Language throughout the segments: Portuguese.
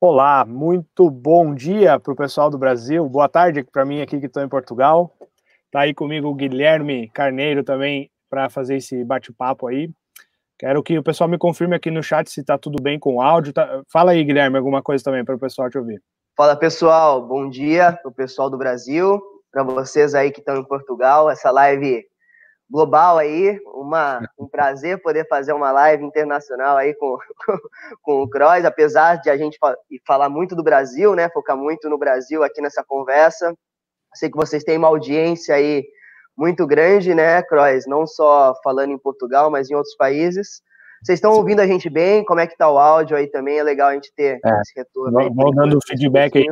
Olá, muito bom dia para o pessoal do Brasil, boa tarde para mim aqui que estou em Portugal. Está aí comigo o Guilherme Carneiro também para fazer esse bate-papo aí. Quero que o pessoal me confirme aqui no chat se está tudo bem com o áudio. Tá... Fala aí, Guilherme, alguma coisa também para o pessoal te ouvir. Fala pessoal, bom dia para o pessoal do Brasil, para vocês aí que estão em Portugal. Essa live global aí, uma, um prazer poder fazer uma live internacional aí com, com o Cross, apesar de a gente falar muito do Brasil, né, focar muito no Brasil aqui nessa conversa. Sei que vocês têm uma audiência aí muito grande, né, Cross, não só falando em Portugal, mas em outros países. Vocês estão ouvindo a gente bem? Como é que tá o áudio aí também? É legal a gente ter é, esse retorno. Vou, dando feedback aí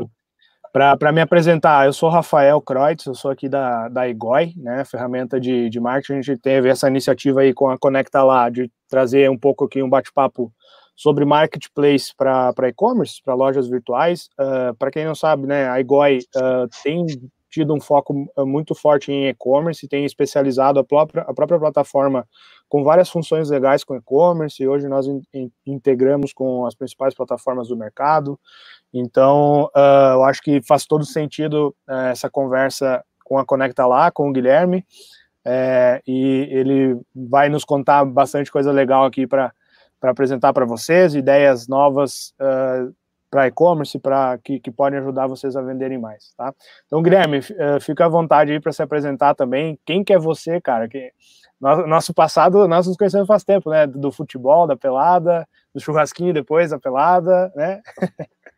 para me apresentar, eu sou Rafael Kreutz, eu sou aqui da, da EGOI, né, ferramenta de, de marketing. A gente teve essa iniciativa aí com a Conecta Lá, de trazer um pouco aqui um bate-papo sobre marketplace para e-commerce, para lojas virtuais. Uh, para quem não sabe, né, a EGOI uh, tem tido um foco ah, muito forte em e-commerce, tem especializado a própria, a própria plataforma com várias funções legais com e-commerce, e hoje nós in, in, integramos com as principais plataformas do mercado. Então, uh, eu acho que faz todo sentido uh, essa conversa com a Conecta lá, com o Guilherme, é, e ele vai nos contar bastante coisa legal aqui para apresentar para vocês, ideias novas uh, para e-commerce, para que, que podem ajudar vocês a venderem mais, tá? Então, Guilherme, uh, fica à vontade aí para se apresentar também. Quem que é você, cara? Que nosso, passado, nós nos conhecemos faz tempo, né? Do futebol, da pelada, do churrasquinho depois da pelada, né?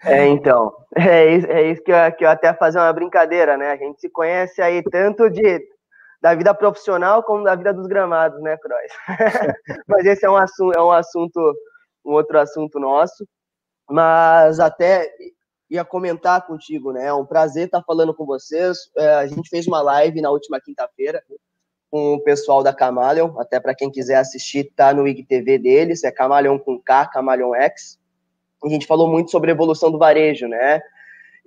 É, então, é isso, é isso que, eu, que eu até fazer uma brincadeira, né? A gente se conhece aí tanto de da vida profissional como da vida dos gramados, né, Croix? Mas esse é um assunto, é um assunto, um outro assunto nosso. Mas até ia comentar contigo, né? É um prazer estar falando com vocês. É, a gente fez uma live na última quinta-feira com o pessoal da Camaleon, até para quem quiser assistir, tá no IGTV deles, é Camaleon com K, Camaleon X. A gente falou muito sobre a evolução do varejo, né?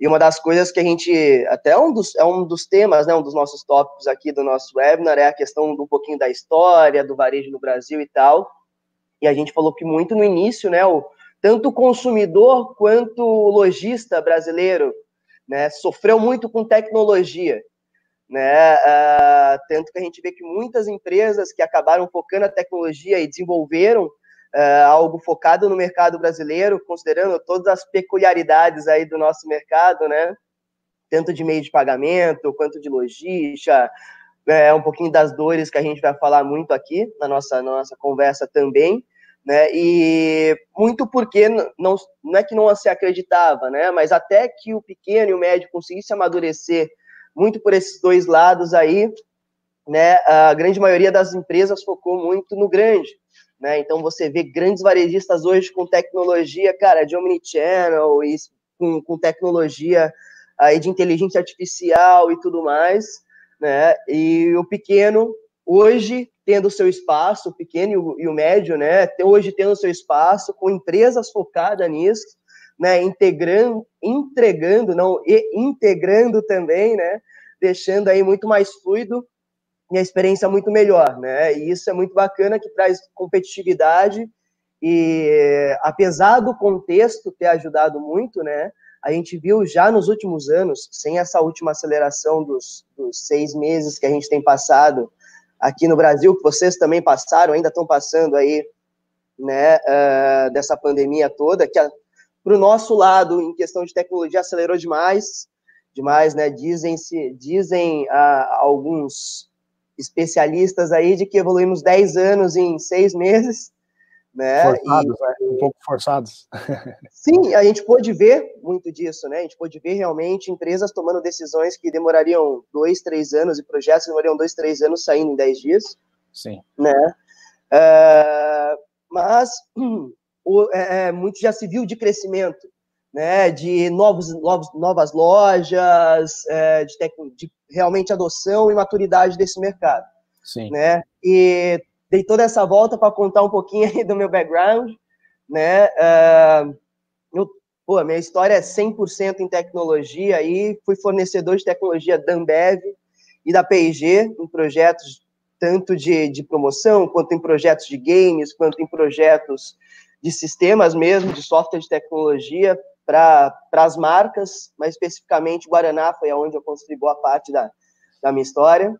E uma das coisas que a gente, até um dos, é um dos temas, né, um dos nossos tópicos aqui do nosso webinar, é a questão do um pouquinho da história do varejo no Brasil e tal. E a gente falou que muito no início, né, o, tanto o consumidor quanto o lojista brasileiro, né, sofreu muito com tecnologia né? Uh, tanto que a gente vê que muitas empresas que acabaram focando a tecnologia e desenvolveram uh, algo focado no mercado brasileiro, considerando todas as peculiaridades aí do nosso mercado, né? Tanto de meio de pagamento quanto de logística, é um pouquinho das dores que a gente vai falar muito aqui na nossa, nossa conversa também, né? E muito porque não, não é que não se acreditava, né? Mas até que o pequeno e o médio conseguissem amadurecer muito por esses dois lados aí, né? A grande maioria das empresas focou muito no grande, né? Então você vê grandes varejistas hoje com tecnologia, cara, de omnichannel e com, com tecnologia aí de inteligência artificial e tudo mais, né? E o pequeno hoje tendo seu espaço, o pequeno e o, e o médio, né? Hoje tendo seu espaço com empresas focadas nisso, né, integrando, entregando, não, e integrando também, né, deixando aí muito mais fluido e a experiência muito melhor, né, e isso é muito bacana que traz competitividade e apesar do contexto ter ajudado muito, né, a gente viu já nos últimos anos, sem essa última aceleração dos, dos seis meses que a gente tem passado aqui no Brasil, que vocês também passaram, ainda estão passando aí, né, uh, dessa pandemia toda, que a, para o nosso lado, em questão de tecnologia, acelerou demais, demais, né? Dizem, -se, dizem ah, alguns especialistas aí de que evoluímos 10 anos em seis meses, né? Forçados, e, né? um pouco forçados. Sim, a gente pôde ver muito disso, né? A gente pôde ver realmente empresas tomando decisões que demorariam dois, três anos e projetos que demorariam dois, três anos saindo em dez dias. Sim. Né? Uh, mas é, é, muito já se viu de crescimento, né, de novos, novos, novas lojas, é, de, de, realmente adoção e maturidade desse mercado. Sim. Né? E dei toda essa volta para contar um pouquinho aí do meu background, né? Uh, eu, pô, minha história é 100% em tecnologia aí, fui fornecedor de tecnologia da Ambev e da P&G em projetos tanto de, de promoção, quanto em projetos de games, quanto em projetos de sistemas mesmo, de software de tecnologia, para as marcas, mas especificamente Guaraná foi aonde eu construí boa parte da, da minha história.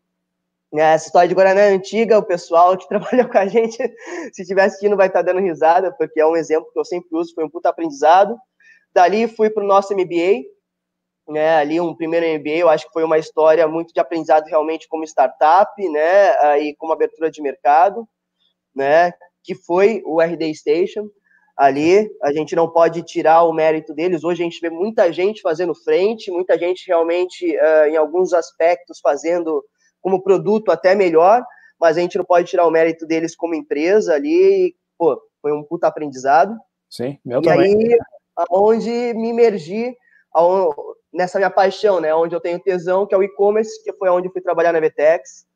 Né, essa história de Guaraná é antiga, o pessoal que trabalhou com a gente, se estiver assistindo, vai estar tá dando risada, porque é um exemplo que eu sempre uso, foi um puta aprendizado. Dali fui para o nosso MBA, né, ali um primeiro MBA, eu acho que foi uma história muito de aprendizado realmente como startup, né, e como abertura de mercado, né, que foi o RD Station. Ali, a gente não pode tirar o mérito deles. Hoje a gente vê muita gente fazendo frente, muita gente realmente, uh, em alguns aspectos, fazendo como produto até melhor, mas a gente não pode tirar o mérito deles como empresa ali. Pô, foi um puta aprendizado. Sim, meu e também. E aí, onde me imergi nessa minha paixão, né? Onde eu tenho tesão, que é o e-commerce, que foi onde eu fui trabalhar na Vetex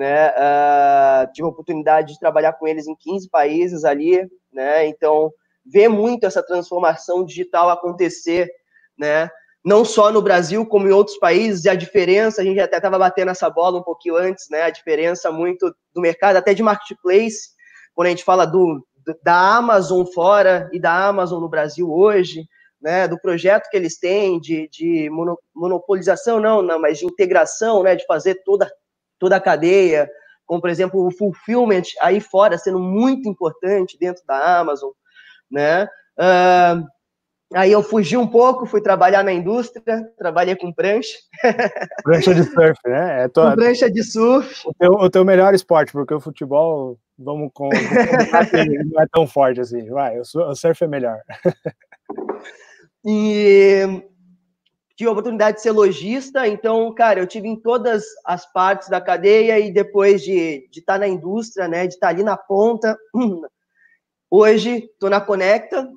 né? Uh, tive a oportunidade de trabalhar com eles em 15 países ali, né? Então, ver muito essa transformação digital acontecer, né? Não só no Brasil, como em outros países, e a diferença, a gente até estava batendo essa bola um pouquinho antes, né? A diferença muito do mercado, até de marketplace, quando a gente fala do, da Amazon fora e da Amazon no Brasil hoje, né, do projeto que eles têm de, de monopolização, não, não, mas de integração, né, de fazer toda toda a cadeia, como, por exemplo, o fulfillment aí fora sendo muito importante dentro da Amazon, né? Uh, aí eu fugi um pouco, fui trabalhar na indústria, trabalhei com prancha. Prancha de surf, né? É tua, com prancha de surf. O teu, o teu melhor esporte, porque o futebol, vamos com, não é tão forte assim. Vai, o surf é melhor. E tive a oportunidade de ser lojista, então, cara, eu tive em todas as partes da cadeia e depois de estar tá na indústria, né, de estar tá ali na ponta. Hoje, estou na Conecta.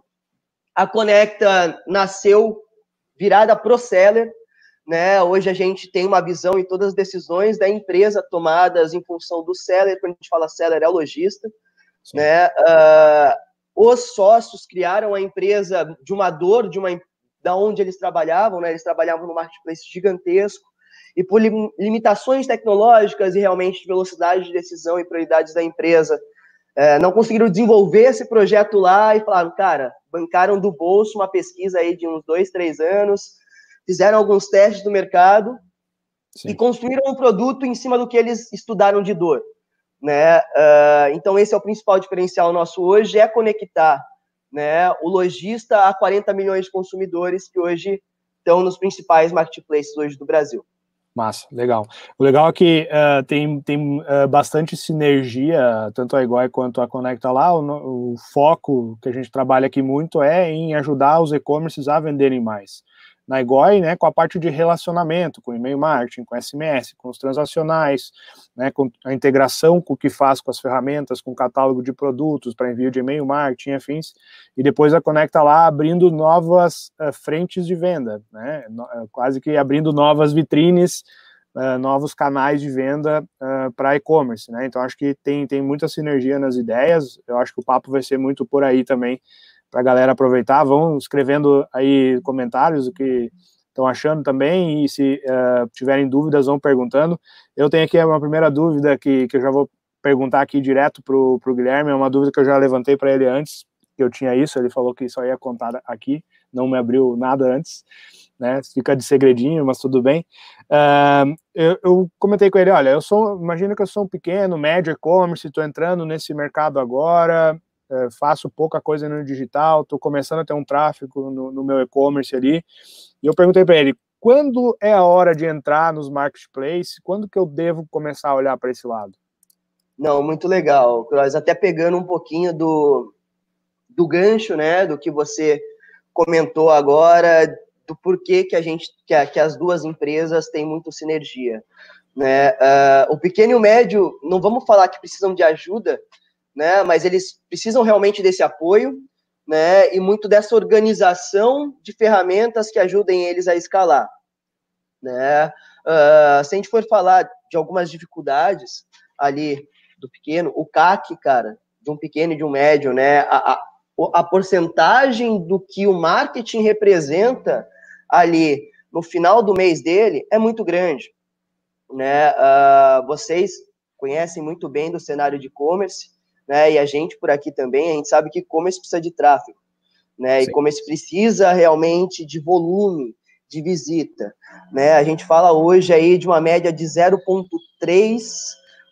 A Conecta nasceu virada pro seller, né? Hoje a gente tem uma visão em todas as decisões da empresa tomadas em função do seller. Quando a gente fala seller, é o lojista, né? Uh, os sócios criaram a empresa de uma dor, de uma da onde eles trabalhavam, né? Eles trabalhavam no marketplace gigantesco e por limitações tecnológicas e realmente de velocidade de decisão e prioridades da empresa, é, não conseguiram desenvolver esse projeto lá e falaram, cara, bancaram do bolso uma pesquisa aí de uns dois, três anos, fizeram alguns testes do mercado Sim. e construíram um produto em cima do que eles estudaram de dor. Né? Uh, então, esse é o principal diferencial nosso hoje, é conectar né, o lojista a 40 milhões de consumidores que hoje estão nos principais marketplaces hoje do Brasil. Massa, legal. O legal é que uh, tem, tem uh, bastante sinergia, tanto a Iguai quanto a Conecta lá. O, o, foco que a gente trabalha aqui muito é em ajudar os e-commerces a venderem mais na Igoi, né, com a parte de relacionamento, com e-mail marketing, com SMS, com os transacionais, né, com a integração com o que faz com as ferramentas, com o catálogo de produtos para envio de e-mail marketing, afins, e depois a Conecta lá abrindo novas uh, frentes de venda, né, no, uh, quase que abrindo novas vitrines, uh, novos canais de venda para e-commerce, né, então acho que tem, tem muita sinergia nas ideias, eu acho que o papo vai ser muito por aí também, para a galera aproveitar. Vão escrevendo aí comentários o que estão achando também, e se uh, tiverem dúvidas, vão perguntando. Eu tenho aqui uma primeira dúvida que, que eu já vou perguntar aqui direto para o Guilherme, é uma dúvida que eu já levantei para ele antes, que eu tinha isso, ele falou que só ia contar aqui, não me abriu nada antes, né, fica de segredinho, mas tudo bem. Uh, eu, eu, comentei com ele, olha, eu sou, imagina que eu sou um pequeno, médio e-commerce, estou entrando nesse mercado agora, é, faço pouca coisa no digital, estou começando a ter um tráfego no, no meu e-commerce ali. E eu perguntei para ele, quando é a hora de entrar nos marketplaces? Quando que eu devo começar a olhar para esse lado? Não, muito legal, Cross. Até pegando um pouquinho do, do gancho, né, do que você comentou agora, do porquê que a gente, que, a, que as duas empresas têm muito sinergia. Né? Uh, o pequeno e o médio, não vamos falar que precisam de ajuda, né? Mas eles precisam realmente desse apoio, né? E muito dessa organização de ferramentas que ajudem eles a escalar, né? Uh, se a gente for falar de algumas dificuldades ali do pequeno, o CAC, cara, de um pequeno e de um médio, né? A, a, a porcentagem do que o marketing representa ali no final do mês dele é muito grande, né? Uh, vocês conhecem muito bem do cenário de e-commerce, né? E a gente por aqui também, a gente sabe que e-commerce precisa de tráfego, né? Sim. E-commerce precisa realmente de volume de visita, né? A gente fala hoje aí de uma média de 0,3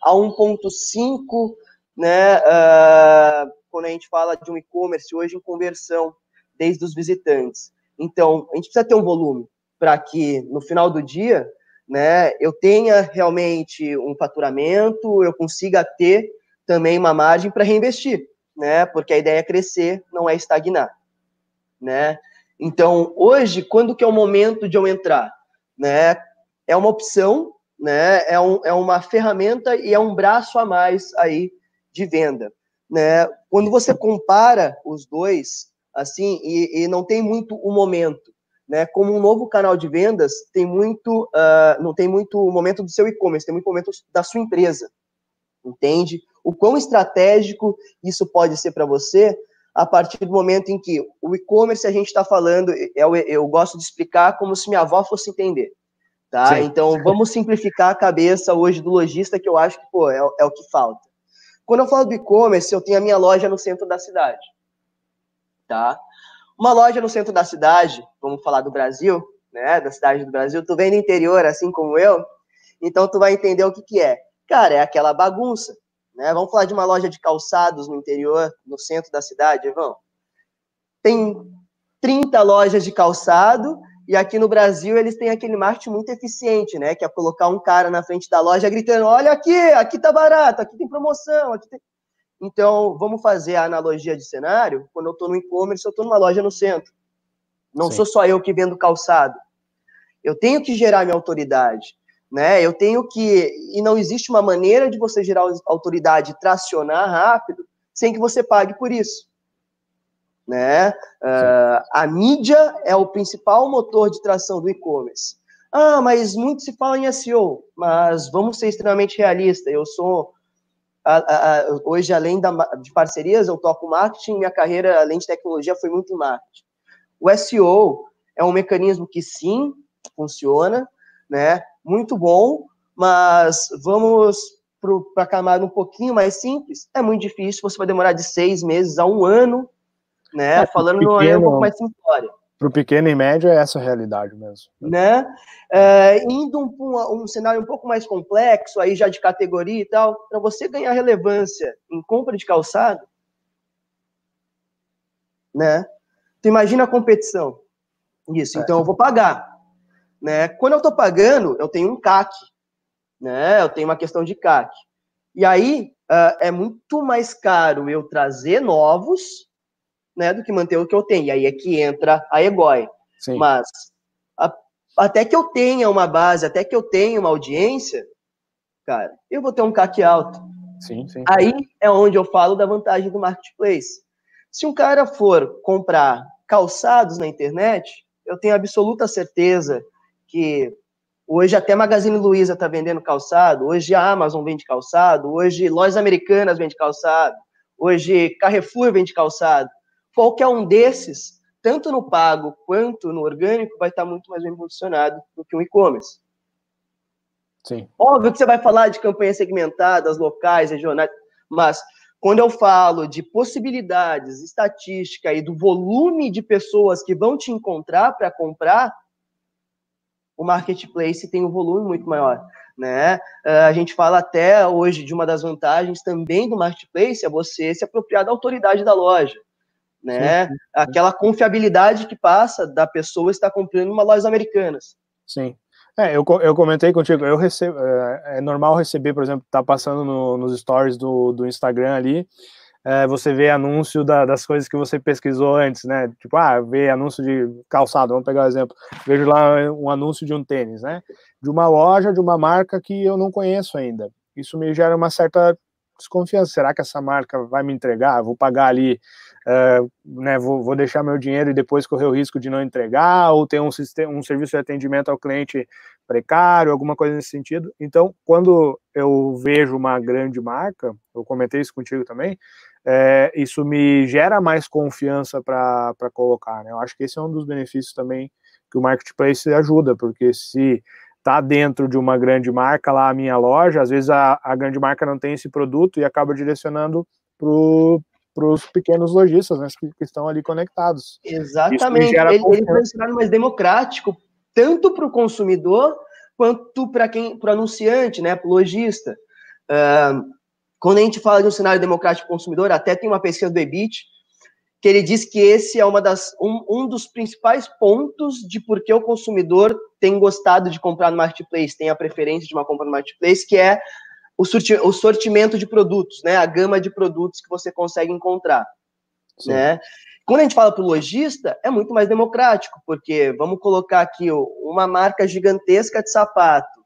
a 1,5, né? Uh, quando a gente fala de um e-commerce hoje em conversão desde os visitantes. Então, a gente precisa ter um volume para que no final do dia, né, eu tenha realmente um faturamento, eu consiga ter também uma margem para reinvestir, né? Porque a ideia é crescer, não é estagnar, né? Então, hoje, quando que é o momento de eu entrar, né? É uma opção, né? É, um, é uma ferramenta e é um braço a mais aí de venda, né? Quando você compara os dois, assim, e, e não tem muito o momento, né? Como um novo canal de vendas, tem muito, uh, não tem muito o momento do seu e-commerce, tem muito momento da sua empresa, entende? O quão estratégico isso pode ser para você a partir do momento em que o e-commerce a gente está falando, eu, eu gosto de explicar como se minha avó fosse entender, tá? Sim. Então, vamos simplificar a cabeça hoje do lojista, que eu acho que, pô, é, é o que falta. Quando eu falo do e-commerce, eu tenho a minha loja no centro da cidade, tá? Uma loja no centro da cidade, vamos falar do Brasil, né, da cidade do Brasil, tu vem do interior, assim como eu, então tu vai entender o que que é. Cara, é aquela bagunça, né? Vamos falar de uma loja de calçados no interior, no centro da cidade, Evão. Tem 30 lojas de calçado e aqui no Brasil eles têm aquele marketing muito eficiente, né? Que é colocar um cara na frente da loja gritando: olha aqui, aqui tá barato, aqui tem promoção, aqui tem. Então, vamos fazer a analogia de cenário. Quando eu estou no e-commerce, eu estou numa loja no centro. Não Sim. sou só eu que vendo calçado. Eu tenho que gerar minha autoridade. Né? Eu tenho que. E não existe uma maneira de você gerar autoridade tracionar rápido sem que você pague por isso. Né? Uh, a mídia é o principal motor de tração do e-commerce. Ah, mas muito se fala em SEO, mas vamos ser extremamente realistas. Eu sou a, a, hoje, além da, de parcerias, eu toco marketing, minha carreira, além de tecnologia, foi muito em marketing. O SEO é um mecanismo que sim, funciona, né? Muito bom, mas vamos para a camada um pouquinho mais simples, é muito difícil, você vai demorar de seis meses a um ano, né? É, Falando pequeno, numa um pouco mais simplória para o pequeno e médio é essa a realidade mesmo. Né? É, indo um, um, um, cenário um pouco mais complexo, aí já de categoria e tal, para você ganhar relevância em compra de calçado, né? Tu imagina a competição. Isso, é. então eu vou pagar. Né? Quando eu estou pagando, eu tenho um CAC, né? Eu tenho uma questão de CAC. E aí uh, é muito mais caro eu trazer novos né, do que manter o que eu tenho. E aí é que entra a. Sim. Mas a, até que eu tenha uma base, até que eu tenha uma audiência, cara, eu vou ter um CAC alto. Sim, sim. Aí é onde eu falo da vantagem do marketplace. Se um cara for comprar calçados na internet, eu tenho absoluta certeza que hoje até Magazine Luiza está vendendo calçado, hoje a Amazon vende calçado, hoje lojas americanas vende calçado, hoje Carrefour vende calçado qualquer um desses, tanto no pago quanto no orgânico, vai estar muito mais bem posicionado do que o e-commerce. Sim. Óbvio que você vai falar de campanhas segmentadas, locais, regionais, mas quando eu falo de possibilidades, estatística e do volume de pessoas que vão te encontrar para comprar, o marketplace tem um volume muito maior, né? Ah, a gente fala até hoje de uma das vantagens também do marketplace é você se apropriar da autoridade da loja né? Sim. Aquela confiabilidade que passa da pessoa estar comprando uma lojas americanas. Sim. É, eu, eu comentei contigo, eu recebo, é, é normal receber, por exemplo, tá passando no, nos stories do, do Instagram ali, é, você vê anúncio da, das coisas que você pesquisou antes, né? Tipo, ah, vê anúncio de calçado, vamos pegar o um exemplo. Vejo lá um anúncio de um tênis, né? De uma loja, de uma marca que eu não conheço ainda. Isso me gera uma certa desconfiança. Será que essa marca vai me entregar? Vou pagar ali uh, né, vou, vou, deixar meu dinheiro e depois correr o risco de não entregar, ou ter um, sistema, um serviço de atendimento ao cliente precário, alguma coisa nesse sentido. Então, quando eu vejo uma grande marca, eu comentei isso contigo também, é, isso me gera mais confiança para colocar. Né? Eu acho que esse é um dos benefícios também que o marketplace ajuda, porque se tá dentro de uma grande marca lá a minha loja, às vezes a, a grande marca não tem esse produto e acaba direcionando para os pequenos lojistas né, que, que, estão ali conectados. Exatamente. Ele, ele foi um cenário mais democrático, tanto para o consumidor quanto para quem, para o anunciante, né, para o lojista. Uh, quando a gente fala de um cenário democrático consumidor, até tem uma pesquisa do EBIT que ele diz que esse é uma das, um, um dos principais pontos de por que o consumidor tem gostado de comprar no marketplace, tem a preferência de uma compra no marketplace, que é o, sorti o sortimento de produtos, né? A gama de produtos que você consegue encontrar, Sim. né? Quando a gente fala para o lojista, é muito mais democrático, porque vamos colocar aqui uma marca gigantesca de sapato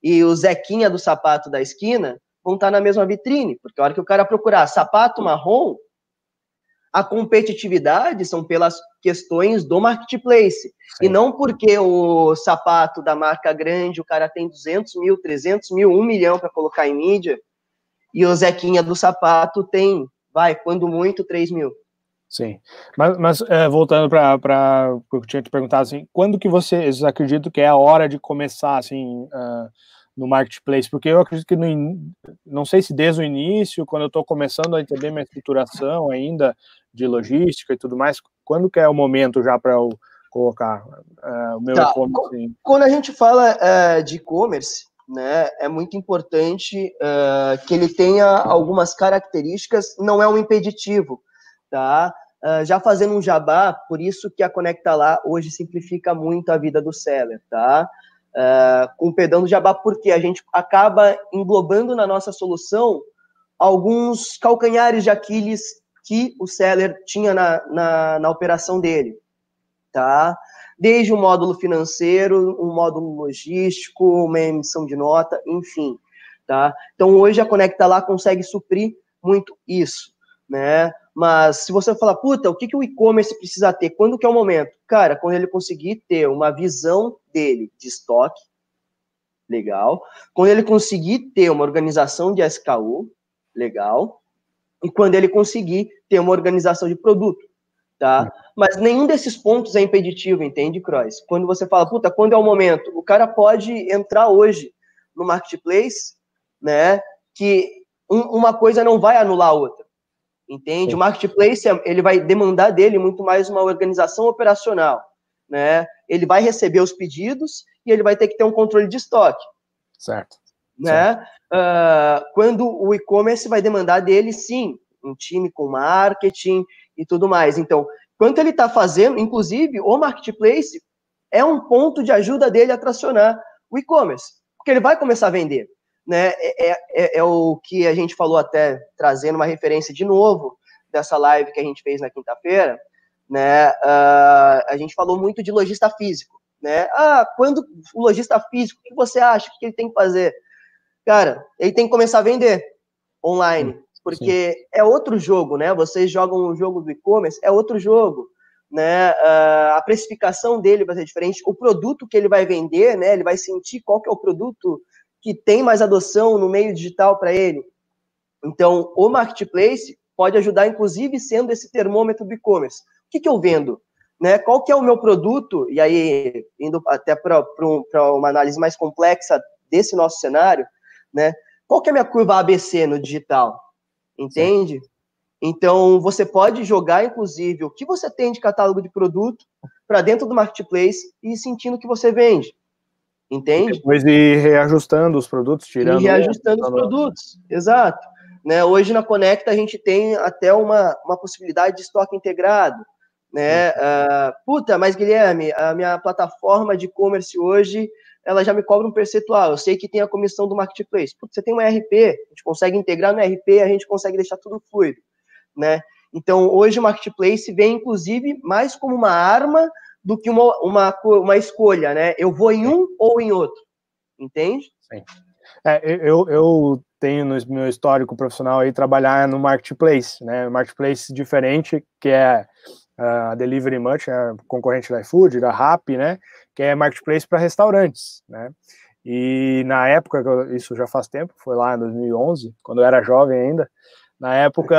e o Zequinha do sapato da esquina vão estar na mesma vitrine, porque a hora que o cara procurar sapato marrom, a competitividade são pelas questões do marketplace. Sim. E não porque o sapato da marca grande, o cara tem 200 mil, 300 mil, 1 milhão para colocar em mídia, e o Zequinha do sapato tem, vai, quando muito, 3 mil. Sim, mas, mas é, voltando para o que eu tinha te perguntado, assim, quando que vocês acreditam que é a hora de começar, assim, uh, no marketplace? Porque eu acredito que, no, não sei se desde o início, quando eu estou começando a entender minha estruturação ainda, de logística e tudo mais, quando que é o momento já para eu colocar uh, o meu tá. e-commerce? Quando a gente fala uh, de e-commerce, né, é muito importante uh, que ele tenha algumas características, não é um impeditivo, tá? já fazendo um jabá, por isso que a Conecta Lá hoje simplifica muito a vida do seller, tá? Com o pedão do jabá, porque a gente acaba englobando na nossa solução alguns calcanhares de Aquiles que o seller tinha na, na, na operação dele, tá? Desde o módulo financeiro, um módulo logístico, uma emissão de nota, enfim, tá? Então, hoje a Conecta lá consegue suprir muito isso, né? Mas se você falar, puta, o que, que o e-commerce precisa ter? Quando que é o momento? Cara, quando ele conseguir ter uma visão dele de estoque, legal. Quando ele conseguir ter uma organização de SKU, legal e quando ele conseguir ter uma organização de produto, tá? Mas nenhum desses pontos é impeditivo, entende, Cross? Quando você fala, puta, quando é o momento? O cara pode entrar hoje no marketplace, né? Que um, uma coisa não vai anular a outra, entende? O marketplace ele vai demandar dele muito mais uma organização operacional, né? Ele vai receber os pedidos e ele vai ter que ter um controle de estoque. Certo. Né? uh, quando o e-commerce vai demandar dele, sim, um time com marketing e tudo mais. Então, quanto ele está fazendo, inclusive, o marketplace é um ponto de ajuda dele a tracionar o e-commerce, porque ele vai começar a vender. Né? É, é, é, é o que a gente falou até, trazendo uma referência de novo dessa live que a gente fez na quinta-feira, né? Uh, a gente falou muito de lojista físico, né? Ah, quando o lojista físico, o que você acha que ele tem que fazer? cara, ele tem que começar a vender online, porque Sim. é outro jogo, né? Vocês jogam o jogo do e-commerce, é outro jogo, né? Uh, a precificação dele vai ser diferente, o produto que ele vai vender, né? Ele vai sentir qual que é o produto que tem mais adoção no meio digital para ele. Então, o marketplace pode ajudar, inclusive, sendo esse termômetro do e-commerce. O que, que eu vendo? Né? Qual que é o meu produto? E aí, indo até para uma análise mais complexa desse nosso cenário, né? Qual que é a minha curva ABC no digital? Entende? Sim. Então, você pode jogar, inclusive, o que você tem de catálogo de produto para dentro do marketplace e sentindo que você vende. Entende? Depois ir reajustando os produtos, tirando. E reajustando os produtos, exato. Né, hoje na Conecta a gente tem até uma, uma possibilidade de estoque integrado. Né? Uh, puta, mas Guilherme, a minha plataforma de e-commerce hoje ela já me cobra um percentual. Eu sei que tem a comissão do marketplace. Putz, você tem uma RP, a gente consegue integrar no RP, a gente consegue deixar tudo fluido, né? Então, hoje o marketplace vem, inclusive, mais como uma arma do que uma, uma, uma escolha, né? Eu vou em um ou em outro, entende? Sim. É, eu, eu tenho no meu histórico profissional aí trabalhar no marketplace, né? Marketplace diferente, que é a Delivery Much, a concorrente da iFood, da Rappi, né? Que é marketplace para restaurantes, né? E na época, isso já faz tempo, foi lá em 2011, quando eu era jovem ainda. Na época,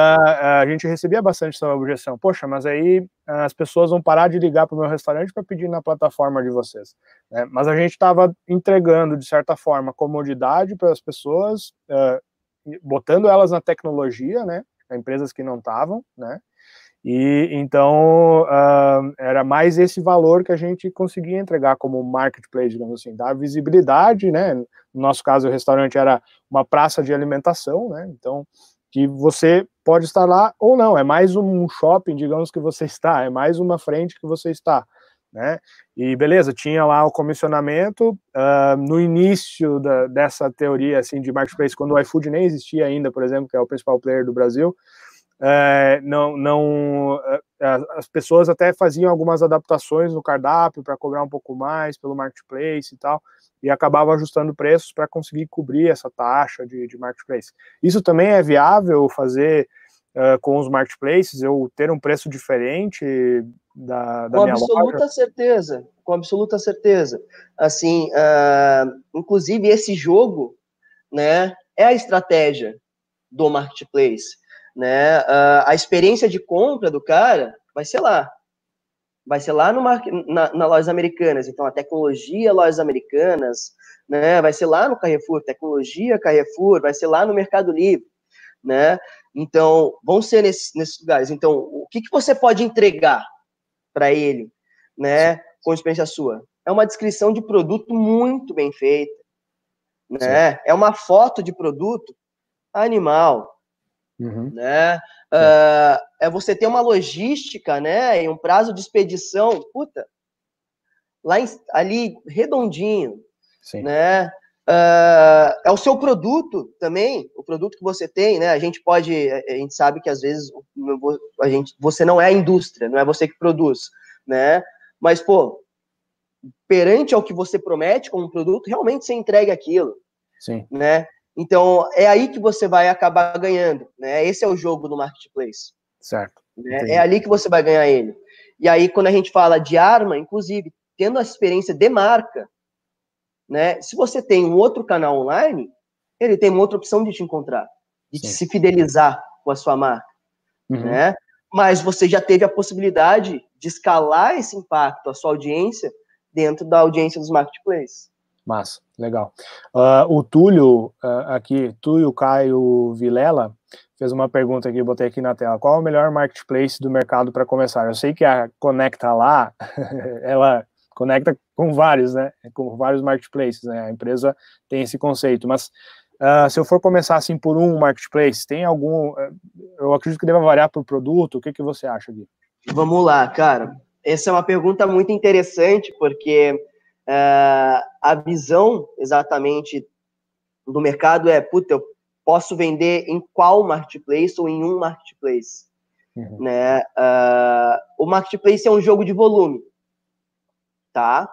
a gente recebia bastante essa objeção. Poxa, mas aí as pessoas vão parar de ligar para o meu restaurante para pedir na plataforma de vocês. Né? Mas a gente estava entregando, de certa forma, comodidade para as pessoas, uh, botando elas na tecnologia, né? empresas que não estavam, né? E então uh, era mais esse valor que a gente conseguia entregar como marketplace, digamos assim, dar visibilidade, né? No nosso caso, o restaurante era uma praça de alimentação, né? Então, que você pode estar lá ou não, é mais um shopping, digamos que você está, é mais uma frente que você está, né? E beleza, tinha lá o comissionamento. Uh, no início da, dessa teoria assim de marketplace, quando o iFood nem existia ainda, por exemplo, que é o principal player do Brasil é, não, não, é, é, as pessoas até faziam algumas adaptações no cardápio para cobrar um pouco mais pelo marketplace e tal, e acabava ajustando preços para conseguir cobrir essa taxa de, de, marketplace. Isso também é viável fazer uh, com os marketplaces, eu ter um preço diferente da, da com minha absoluta loja? certeza, com absoluta certeza. Assim, uh, inclusive esse jogo, né, é a estratégia do marketplace né? Uh, a experiência de compra do cara vai ser lá. Vai ser lá no na, na lojas americanas. Então, a tecnologia lojas americanas, né? Vai ser lá no Carrefour, tecnologia Carrefour, vai ser lá no Mercado Livre, né? Então, vão ser nesses, nesses lugares. Então, o que, que você pode entregar para ele, né? Com experiência sua? É uma descrição de produto muito bem feita, né? Sim. É uma foto de produto animal, Uhum. Né? Uh, é você ter uma logística, né? E um prazo de expedição, puta, lá em, ali redondinho, Sim. né? Uh, é o seu produto também, o produto que você tem, né? A gente pode, a gente sabe que às vezes a gente, você não é a indústria, não é você que produz, né? Mas pô, perante ao que você promete como produto, realmente você entrega aquilo, Sim. né? Então, é aí que você vai acabar ganhando, né? Esse é o jogo do marketplace. Certo. Né? É ali que você vai ganhar ele. E aí, quando a gente fala de arma, inclusive, tendo a experiência de marca, né? Se você tem um outro canal online, ele tem uma outra opção de te encontrar, de Sim. se fidelizar com a sua marca, uhum. né? Mas você já teve a possibilidade de escalar esse impacto, a sua audiência, dentro da audiência dos marketplaces. Massa, legal. Uh, o Túlio, uh, aqui, Túlio Caio Vilela, fez uma pergunta aqui, botei aqui na tela. Qual é o melhor marketplace do mercado para começar? Eu sei que a Conecta lá, ela conecta com vários, né? Com vários marketplaces, né? A empresa tem esse conceito, mas uh, se eu for começar assim por um marketplace, tem algum. Eu acredito que deva variar por produto. O que, que você acha, Gui? Vamos lá, cara. Essa é uma pergunta muito interessante, porque é, a visão exatamente do mercado é, puta, eu posso vender em qual marketplace ou em um marketplace. Uhum. Né? Uh, o marketplace é um jogo de volume, tá?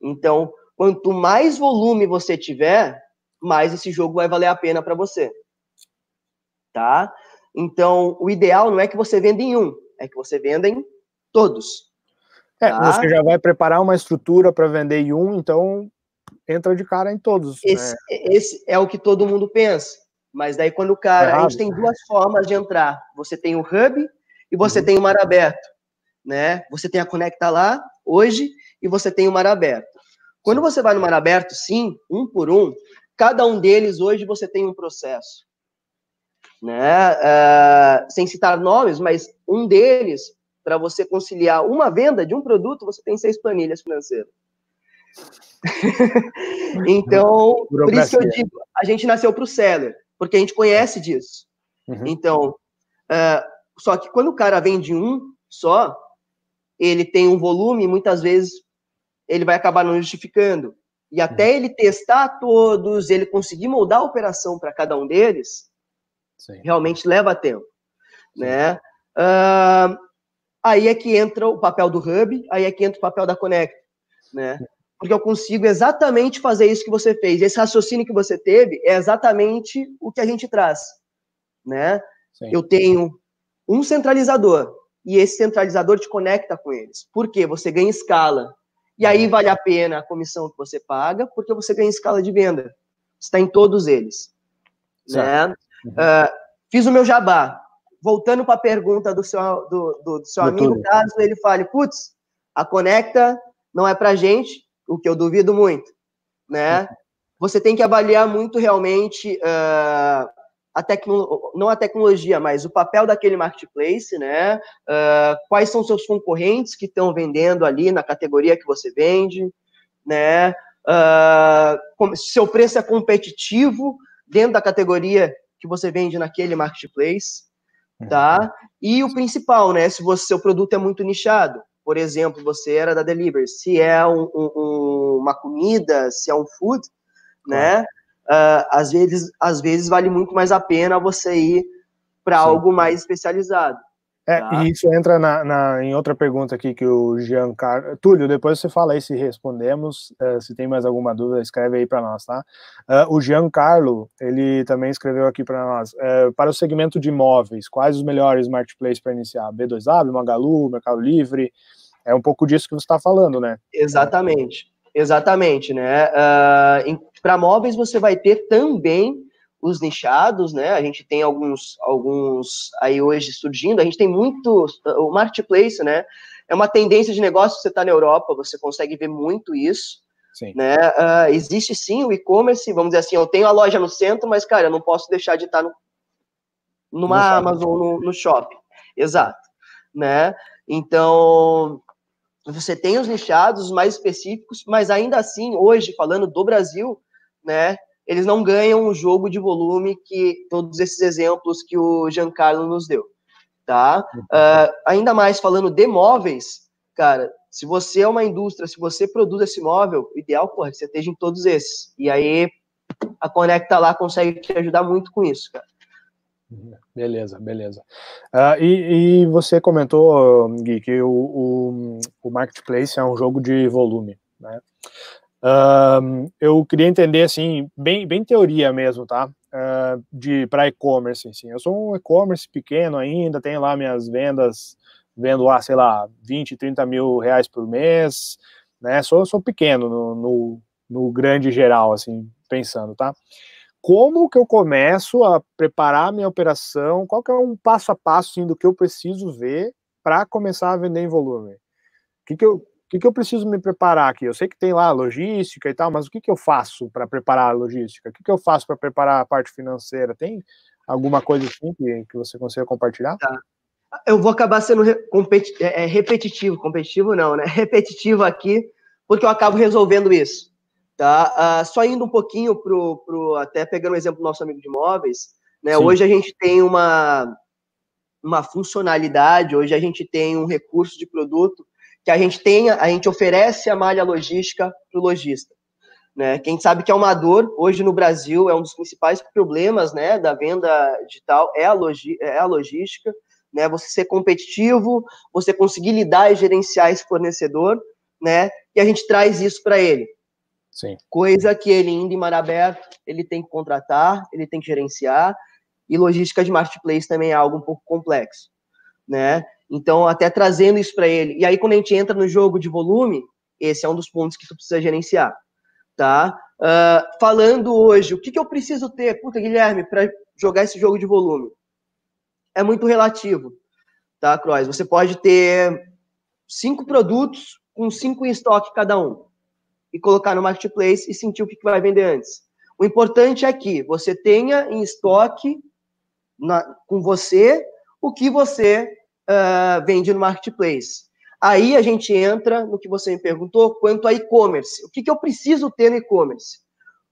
Então, quanto mais volume você tiver, mais esse jogo vai valer a pena para você, tá? Então, o ideal não é que você venda em um, é que você venda em todos. É, tá? você já vai preparar uma estrutura para vender em um, então entra de cara em todos. Esse, né? esse, é o que todo mundo pensa. Mas daí quando o cara. É a gente tem duas formas de entrar. Você tem o hub e você uhum. tem o mar aberto. Né? Você tem a Conecta lá hoje e você tem o mar aberto. Quando você vai no mar aberto, sim, um por um, cada um deles hoje você tem um processo. Né? Uh, sem citar nomes, mas um deles para você conciliar uma venda de um produto, você tem seis planilhas financeiras. então, por isso que eu digo, a gente nasceu para o seller, porque a gente conhece disso. Uhum. Então, uh, só que quando o cara vende um só, ele tem um volume, muitas vezes ele vai acabar não justificando. E até uhum. ele testar todos, ele conseguir moldar a operação para cada um deles, Sim. realmente leva tempo. Né? Uh, aí é que entra o papel do Hub, aí é que entra o papel da Connect, né? Porque eu consigo exatamente fazer isso que você fez. Esse raciocínio que você teve é exatamente o que a gente traz, né? Sim. Eu tenho um centralizador e esse centralizador te conecta com eles. Por quê? Você ganha escala. E aí vale a pena a comissão que você paga, porque você ganha escala de venda. Está em todos eles. Né? Uhum. Uh, fiz o meu jabá voltando para a pergunta do seu, do, do, do seu amigo, caso ele fale, putz, a Conecta não é para gente, o que eu duvido muito, né? Você tem que avaliar muito realmente uh, a tecno... não a tecnologia, mas o papel daquele marketplace, né? Uh, quais são seus concorrentes que estão vendendo ali na categoria que você vende, né? Uh, seu preço é competitivo dentro da categoria que você vende naquele marketplace, tá? Uhum. E o principal, né? Se você, seu produto é muito nichado, por exemplo, você era da Delivery, se é um, um, uma comida, se é um food, né? Uh, às vezes, às vezes vale muito mais a pena você ir para algo mais especializado. É, tá. e isso entra na, na, em outra pergunta aqui que o Giancarlo. Túlio, depois você fala aí se respondemos. Uh, se tem mais alguma dúvida, escreve aí para nós, tá? Uh, o Giancarlo, ele também escreveu aqui para nós. Uh, para o segmento de imóveis, quais os melhores marketplaces para iniciar? B2W, Magalu, Mercado Livre? É um pouco disso que você está falando, né? Exatamente, exatamente, né? para móveis você vai ter também os nichados, né? A gente tem alguns, alguns aí hoje surgindo. A gente tem muito o marketplace, né? É uma tendência de negócio. Você está na Europa, você consegue ver muito isso. Sim. Né? Uh, existe sim o e-commerce. Vamos dizer assim, eu tenho a loja no centro, mas cara, eu não posso deixar de estar no, numa no Amazon, no, no shopping. Exato, né? Então você tem os nichados mais específicos, mas ainda assim, hoje falando do Brasil, né? Eles não ganham o jogo de volume que todos esses exemplos que o Giancarlo nos deu, tá? Uh, ainda mais falando de móveis, cara, se você é uma indústria, se você produz esse móvel, o ideal, porra, é que você esteja em todos esses. E aí a Conecta lá consegue te ajudar muito com isso, cara. Beleza, beleza. Uh, e, e, você comentou, Gui, que o, o, o, Marketplace é um jogo de volume, né? Eu queria entender, assim, bem, bem teoria mesmo, tá? Uh, de para e-commerce, assim. Eu sou um e-commerce pequeno ainda, tenho lá minhas vendas, vendo lá, sei lá, 20, 30 mil reais por mês, né? Sou, sou pequeno no, no, no grande geral, assim, pensando, tá? Como que eu começo a preparar minha operação? Qual que é um passo a passo assim, do que eu preciso ver para começar a vender em volume? O que, que eu que, que eu preciso me preparar aqui? Eu sei que tem lá logística e tal, mas o que, que eu faço para preparar a logística? O que, que eu faço para preparar a parte financeira? Tem alguma coisa assim que, que você consiga compartilhar? Tá. Eu vou acabar sendo é, é, repetitivo, competitivo não, né? Repetitivo aqui, porque eu acabo resolvendo isso. Tá? Uh, só indo um pouquinho pro, pro até pegando o exemplo do nosso amigo de imóveis, né? Hoje a gente tem uma uma funcionalidade, hoje a gente tem um recurso de produto que a gente tenha, a gente oferece a malha logística para o lojista. Né? Quem sabe que é uma dor, hoje no Brasil, é um dos principais problemas né, da venda digital, é a, logi é a logística, né? você ser competitivo, você conseguir lidar e gerenciar esse fornecedor, né? e a gente traz isso para ele. Sim. Coisa que ele indo em mar aberto, ele tem que contratar, ele tem que gerenciar, e logística de marketplace também é algo um pouco complexo, né? Então, até trazendo isso para ele. E aí, quando a gente entra no jogo de volume, esse é um dos pontos que tu precisa gerenciar, tá? Uh, falando hoje, o que, que eu preciso ter, puta, Guilherme, para jogar esse jogo de volume? É muito relativo, tá, Croix? Você pode ter cinco produtos com cinco em estoque cada um e colocar no marketplace e sentir o que, que vai vender antes. O importante é que você tenha em estoque na, com você o que você uh, vende no marketplace. Aí a gente entra no que você me perguntou quanto a e-commerce. O que, que eu preciso ter no e-commerce?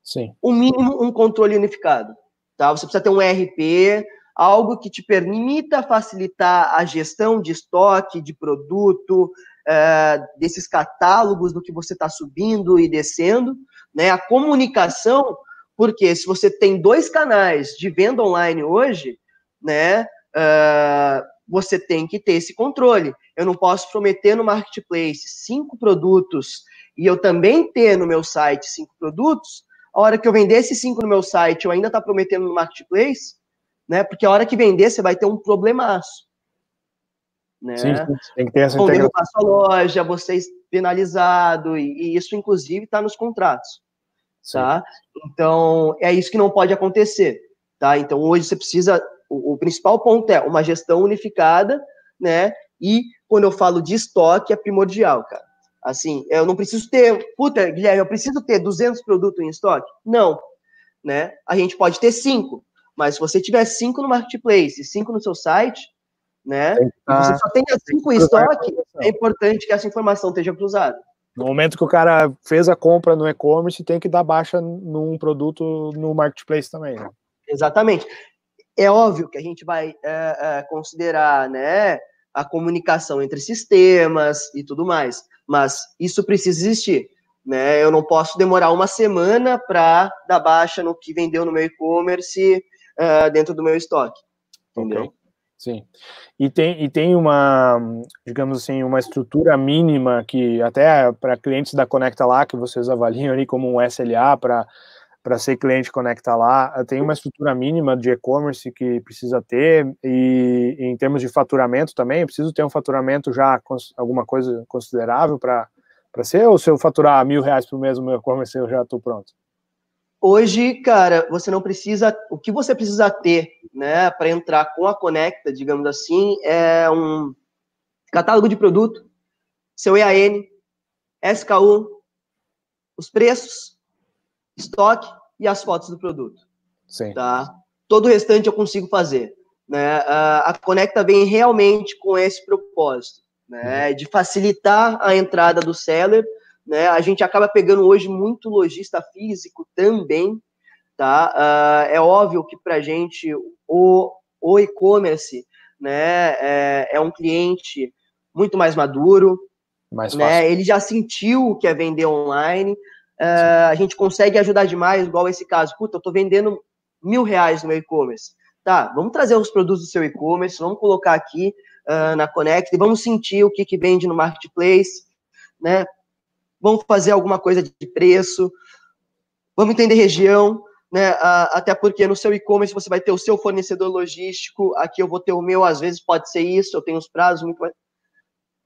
Sim. O mínimo um controle unificado. Tá? Você precisa ter um RP, algo que te permita facilitar a gestão de estoque, de produto, uh, desses catálogos do que você está subindo e descendo, né? A comunicação, porque se você tem dois canais de venda online hoje, né? Uh, você tem que ter esse controle. Eu não posso prometer no marketplace cinco produtos e eu também ter no meu site cinco produtos. A hora que eu vender esses cinco no meu site, eu ainda está prometendo no marketplace, né? Porque a hora que vender, você vai ter um problemaço. Né? Sim, tem que ter essa integração. a sua loja, você penalizado, e, e isso, inclusive, está nos contratos. Tá? Então, é isso que não pode acontecer. Tá? Então, hoje você precisa o, o principal ponto é uma gestão unificada, né? E quando eu falo de estoque, é primordial, cara. Assim, eu não preciso ter, puta, Guilherme, eu preciso ter 200 produtos em estoque? Não, né? A gente pode ter cinco, Mas se você tiver cinco no marketplace e cinco no seu site, né? Ah, você só tem as cinco em estoque, é importante que essa informação esteja cruzada. No momento que o cara fez a compra no e-commerce, tem que dar baixa num produto no marketplace também, né? Exatamente. É óbvio que a gente vai é, é, considerar, né, a comunicação entre sistemas e tudo mais, mas isso precisa existir. Né? Eu não posso demorar uma semana para dar baixa no que vendeu no meu e-commerce uh, dentro do meu estoque. Entendeu? Okay. Sim. E tem, e tem uma, digamos assim, uma estrutura mínima que até para clientes da Conecta lá, que vocês avaliam ali como um SLA para para ser cliente Conecta lá, tem uma estrutura mínima de e-commerce que precisa ter e em termos de faturamento também, preciso ter um faturamento já alguma coisa considerável para para ser ou se eu faturar mil reais por mês no meu e-commerce eu já estou pronto? Hoje, cara, você não precisa. O que você precisa ter, né, para entrar com a Conecta, digamos assim, é um catálogo de produto, seu EAN, SKU, os preços, estoque e as fotos do produto. Sim. Tá? Todo o restante eu consigo fazer. Né? A Conecta vem realmente com esse propósito, né, uhum. de facilitar a entrada do seller né? A gente acaba pegando hoje muito lojista físico também, tá? Uh, é óbvio que para a gente o, o e-commerce, né, é, é, um cliente muito mais maduro, mais né? Ele já sentiu o que é vender online. Uh, a gente consegue ajudar demais, igual esse caso. Puta, eu tô vendendo mil reais no meu e-commerce. Tá, vamos trazer os produtos do seu e-commerce, vamos colocar aqui uh, na Connect, vamos sentir o que, que vende no marketplace, né? vamos fazer alguma coisa de preço, vamos entender região, né? Até porque no seu e-commerce você vai ter o seu fornecedor logístico, aqui eu vou ter o meu, às vezes pode ser isso, eu tenho os prazos muito mais.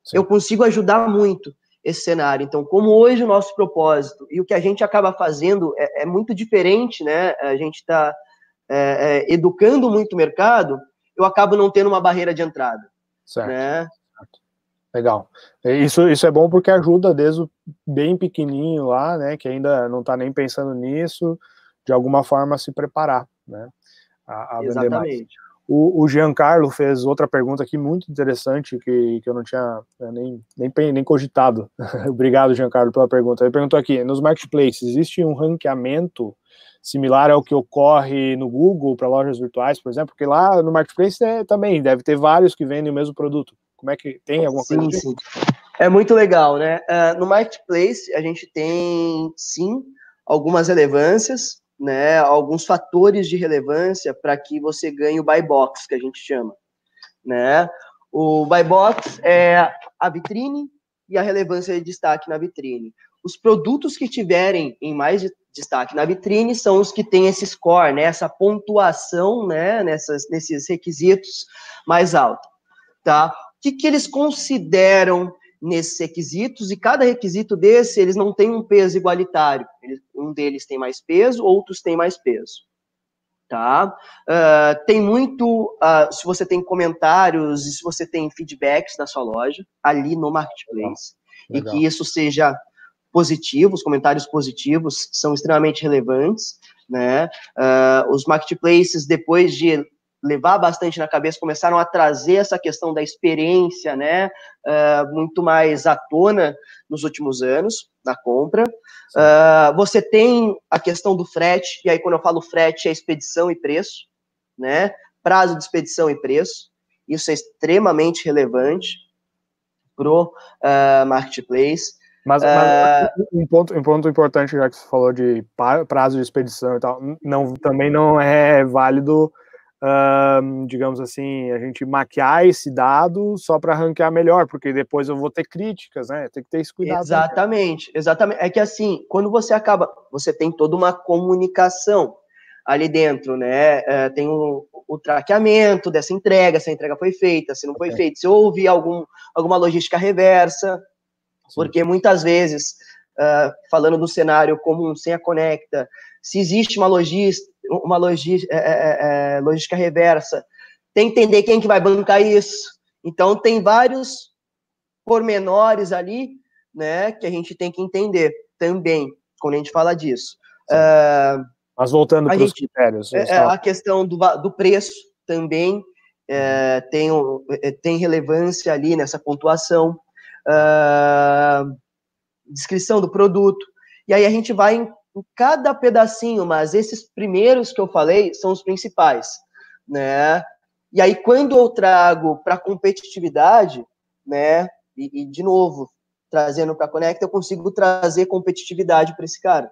Sim. Eu consigo ajudar muito esse cenário. Então, como hoje o nosso propósito e o que a gente acaba fazendo é, é muito diferente, né? A gente está é, é, educando muito o mercado, eu acabo não tendo uma barreira de entrada. Certo. Né? Legal. Isso, isso é bom porque ajuda desde o bem pequenininho lá, né, que ainda não está nem pensando nisso, de alguma forma se preparar, né, a, a mais. O, o Giancarlo fez outra pergunta aqui muito interessante que, que eu não tinha né, nem, nem, nem cogitado. Obrigado, Giancarlo, pela pergunta. Ele perguntou aqui: nos marketplaces, existe um ranqueamento similar ao que ocorre no Google para lojas virtuais, por exemplo? Porque lá no marketplace é, também deve ter vários que vendem o mesmo produto. Como é que tem alguma sim, coisa? Sim. É muito legal, né? Uh, no marketplace a gente tem sim algumas relevâncias, né? Alguns fatores de relevância para que você ganhe o buy box que a gente chama, né? O buy box é a vitrine e a relevância de destaque na vitrine. Os produtos que tiverem em mais de destaque na vitrine são os que têm esse score, né, essa pontuação, né, nessas, nesses requisitos mais alta, tá? que, que eles consideram nesses requisitos, e cada requisito desse, eles não têm um peso igualitário. Um deles tem mais peso, outros têm mais peso. Tá? Uh, tem muito, uh, se você tem comentários e se você tem feedbacks na sua loja, ali no Marketplace, Legal. e que isso seja positivo, os comentários positivos são extremamente relevantes, né? Uh, os marketplaces, depois de levar bastante na cabeça, começaram a trazer essa questão da experiência, né, uh, muito mais à tona nos últimos anos, na compra. Uh, você tem a questão do frete, e aí quando eu falo frete é expedição e preço, né, prazo de expedição e preço, isso é extremamente relevante pro uh, marketplace. Mas, mas um, ponto, um ponto importante, já que você falou de prazo de expedição e tal, não, também não é válido Uh, digamos assim, a gente maquiar esse dado só para ranquear melhor, porque depois eu vou ter críticas, né? Tem que ter esse cuidado. Exatamente, também. exatamente. É que assim, quando você acaba, você tem toda uma comunicação ali dentro, né? Uh, tem o, o traqueamento dessa entrega, se a entrega foi feita, se não foi okay. feita, se houve algum, alguma logística reversa, Sim. porque muitas vezes, uh, falando do cenário comum, sem a conecta, se existe uma logística uma logística, é, é, é, é, logística reversa, tem que entender quem que vai bancar isso. Então, tem vários pormenores ali, né, que a gente tem que entender também, quando a gente fala disso. Uh, Mas voltando para os critérios. É, a questão do, do preço também é, tem, tem relevância ali nessa pontuação. Uh, descrição do produto. E aí a gente vai em, cada pedacinho, mas esses primeiros que eu falei são os principais, né? E aí quando eu trago para competitividade, né? E, e de novo trazendo para Conecta, eu consigo trazer competitividade para esse cara,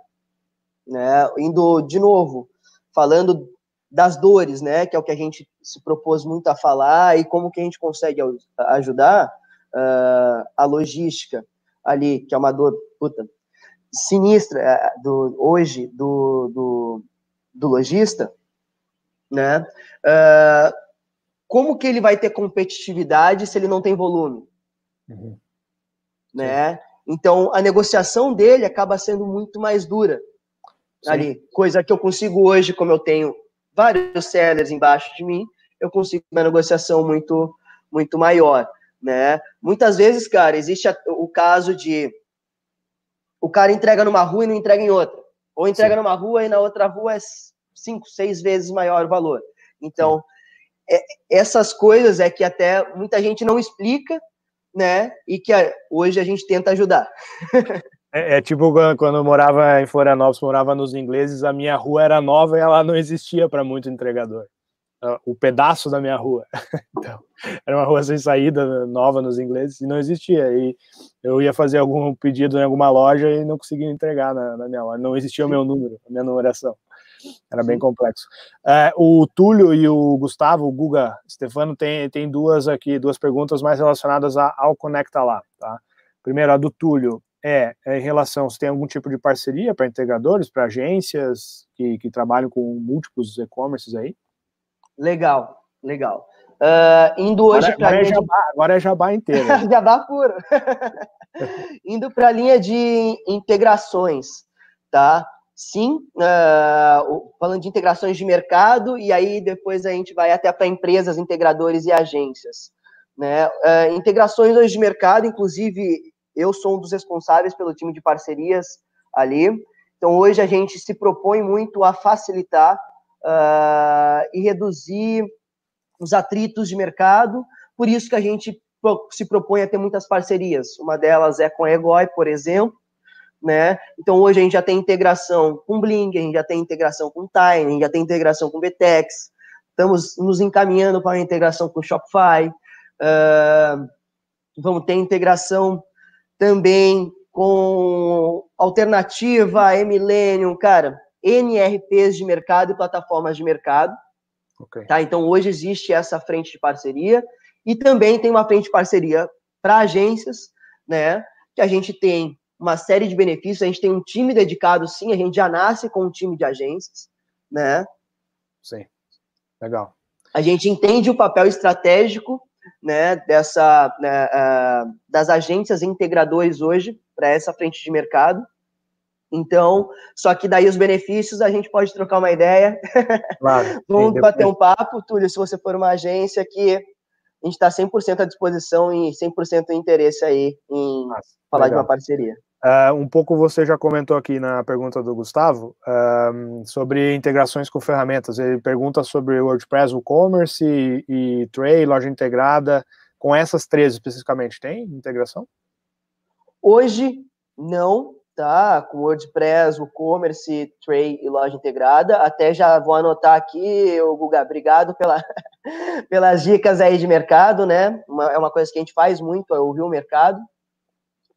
né? Indo de novo falando das dores, né? Que é o que a gente se propôs muito a falar e como que a gente consegue ajudar uh, a logística ali, que é uma dor puta, sinistra é, do, hoje do, do, do lojista, né? Uh, como que ele vai ter competitividade se ele não tem volume? Uhum. Né? Então, a negociação dele acaba sendo muito mais dura. Sim. Ali, coisa que eu consigo hoje, como eu tenho vários sellers embaixo de mim, eu consigo uma negociação muito muito maior né? Muitas vezes, cara, existe o caso de o cara entrega numa rua e não entrega em outra, ou entrega Sim. numa rua e na outra rua é cinco, seis vezes maior o valor. Então, é, essas coisas é que até muita gente não explica, né? E que hoje a gente tenta ajudar. É, é, tipo quando eu morava em Florianópolis, morava nos ingleses, a minha rua era nova e ela não existia para muito entregador o pedaço da minha rua. então, era uma rua sem saída, nova nos ingleses, e não existia. E eu ia fazer algum pedido em alguma loja e não conseguia entregar na, na minha loja. Não existia o meu número, a minha numeração. Era bem complexo. É, o Túlio e o Gustavo, o Guga Stefano, tem, tem duas aqui, duas perguntas mais relacionadas ao Conecta Lá. Tá? Primeiro, a do Túlio é, é em relação se tem algum tipo de parceria para integradores, para agências que, que trabalham com múltiplos e-commerces aí. Legal, legal. Uh, indo hoje para agora, é jabá, agora é jabá inteiro. jabá puro. indo para a linha de integrações, tá? Sim, uh, falando de integrações de mercado, e aí depois a gente vai até para empresas, integradores e agências. Né? Uh, integrações hoje de mercado, inclusive eu sou um dos responsáveis pelo time de parcerias ali. Então hoje a gente se propõe muito a facilitar uh, e reduzir os atritos de mercado. Por isso que a gente se propõe a ter muitas parcerias. Uma delas é com a Egoi, por exemplo. Né? Então hoje a gente já tem integração com Blink, a gente já tem integração com Time, a gente já tem integração com Betex, estamos nos encaminhando para uma integração com Shopify, uh, vamos ter integração também com Alternativa, Emilenium, cara, NRPs de mercado e plataformas de mercado. Okay. Tá? Então, hoje existe essa frente de parceria e também tem uma frente de parceria para agências, né? Que a gente tem uma série de benefícios, a gente tem um time dedicado, sim, a gente já nasce com um time de agências, né? Sim, legal. A gente entende o papel estratégico, né, dessa, né, uh, das agências integradores hoje para essa frente de mercado, então, só que daí os benefícios a gente pode trocar uma ideia. Claro, Vamos sim, bater um papo, Túlio, se você for uma agência que a gente está 100% à disposição e 100% de interesse aí em Nossa, falar legal. de uma parceria. Uh, um pouco você já comentou aqui na pergunta do Gustavo uh, sobre integrações com ferramentas. Ele pergunta sobre WordPress, WooCommerce e, e Tray, loja integrada. Com essas três especificamente, tem integração? Hoje, não, tá? Com WordPress, WooCommerce, Tray e loja integrada. Até já vou anotar aqui, o Guga, obrigado pela, pelas dicas aí de mercado, né? Uma, é uma coisa que a gente faz muito, é ouvir o mercado.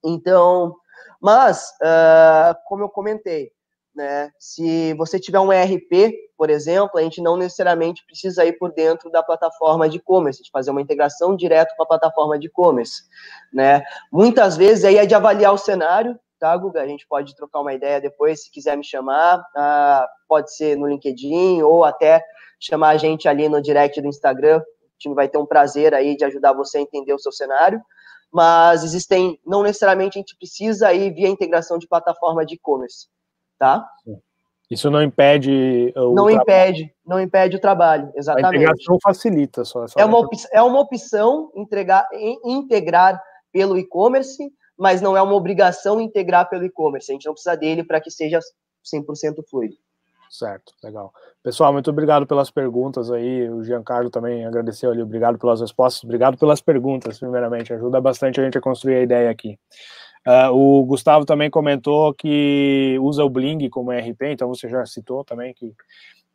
Então, mas, uh, como eu comentei, né? Se você tiver um ERP, por exemplo, a gente não necessariamente precisa ir por dentro da plataforma de e-commerce, de fazer uma integração direto com a plataforma de e-commerce, né? Muitas vezes aí é de avaliar o cenário, tá, Guga? A gente pode trocar uma ideia depois, se quiser me chamar, ah, pode ser no LinkedIn ou até chamar a gente ali no direct do Instagram. O time vai ter um prazer aí de ajudar você a entender o seu cenário. Mas existem, não necessariamente a gente precisa ir via integração de plataforma de e-commerce, tá? Isso não impede o Não trabalho. impede, não impede o trabalho, exatamente. A integração facilita só. só é, uma opção, é uma opção entregar, integrar pelo e-commerce, mas não é uma obrigação integrar pelo e-commerce. A gente não precisa dele para que seja 100% fluido. Certo, legal. Pessoal, muito obrigado pelas perguntas aí. O Giancarlo também agradeceu ali. Obrigado pelas respostas. Obrigado pelas perguntas, primeiramente. Ajuda bastante a gente a construir a ideia aqui. Uh, o Gustavo também comentou que usa o Bling como RP, então você já citou também que,